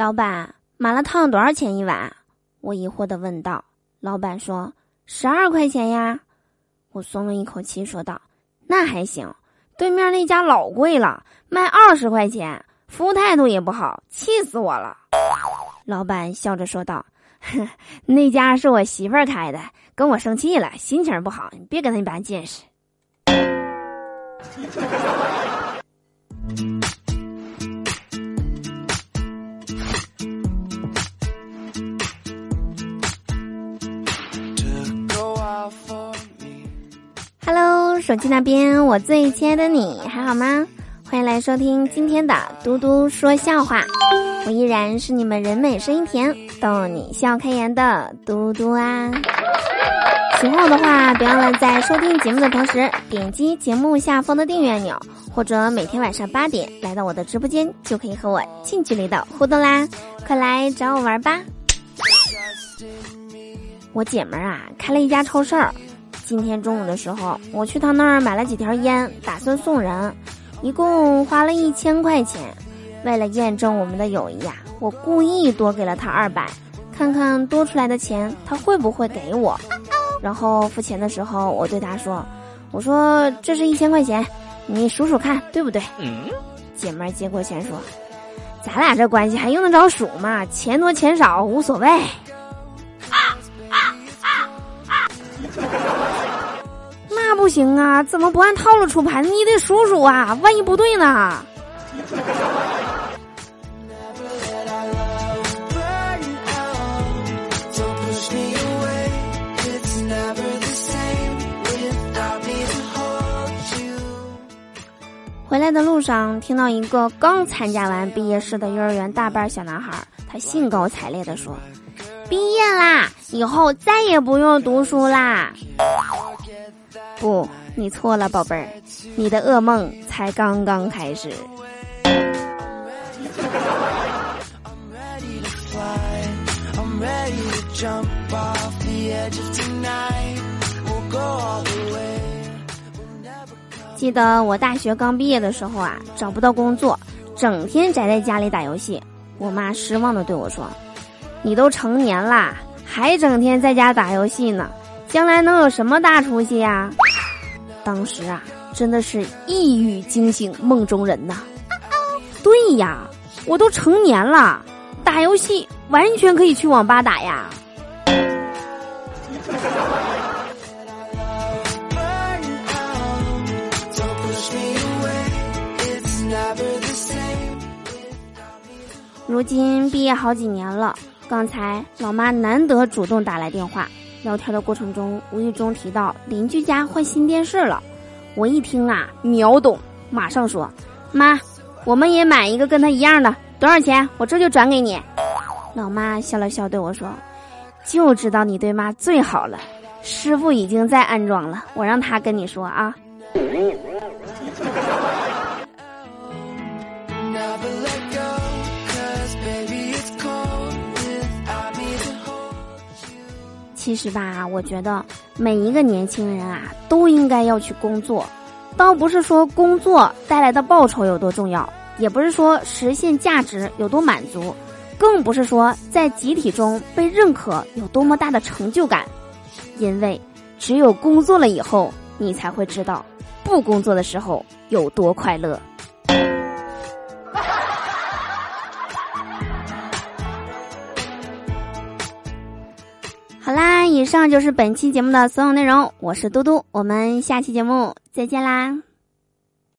老板，麻辣烫多少钱一碗？我疑惑的问道。老板说：“十二块钱呀。”我松了一口气，说道：“那还行，对面那家老贵了，卖二十块钱，服务态度也不好，气死我了。”老板笑着说道：“ 那家是我媳妇儿开的，跟我生气了，心情不好，你别跟他一般见识。”手机那边，我最亲爱的你还好吗？欢迎来收听今天的嘟嘟说笑话，我依然是你们人美声音甜、逗你笑开颜的嘟嘟啊。喜欢我的话，别忘了在收听节目的同时点击节目下方的订阅按钮，或者每天晚上八点来到我的直播间，就可以和我近距离的互动啦！快来找我玩吧！我姐们儿啊，开了一家超市儿。今天中午的时候，我去他那儿买了几条烟，打算送人，一共花了一千块钱。为了验证我们的友谊呀，我故意多给了他二百，看看多出来的钱他会不会给我。然后付钱的时候，我对他说：“我说这是一千块钱，你数数看对不对？”姐妹接过钱说：“咱俩这关系还用得着数吗？钱多钱少无所谓。”行啊！怎么不按套路出牌？你得数数啊！万一不对呢？回来的路上，听到一个刚参加完毕业式的幼儿园大班小男孩，他兴高采烈地说：“毕业啦，以后再也不用读书啦！”不，你错了，宝贝儿，你的噩梦才刚刚开始。记得我大学刚毕业的时候啊，找不到工作，整天宅在家里打游戏。我妈失望的对我说：“你都成年啦，还整天在家打游戏呢，将来能有什么大出息呀？”当时啊，真的是一语惊醒梦中人呐。对呀，我都成年了，打游戏完全可以去网吧打呀。如今毕业好几年了，刚才老妈难得主动打来电话，聊天的过程中无意中提到邻居家换新电视了，我一听啊秒懂，马上说：“妈，我们也买一个跟他一样的，多少钱？我这就转给你。”老妈笑了笑对我说：“就知道你对妈最好了，师傅已经在安装了，我让他跟你说啊。” 其实吧，我觉得每一个年轻人啊，都应该要去工作。倒不是说工作带来的报酬有多重要，也不是说实现价值有多满足，更不是说在集体中被认可有多么大的成就感。因为只有工作了以后，你才会知道不工作的时候有多快乐。以上就是本期节目的所有内容。我是嘟嘟，我们下期节目再见啦。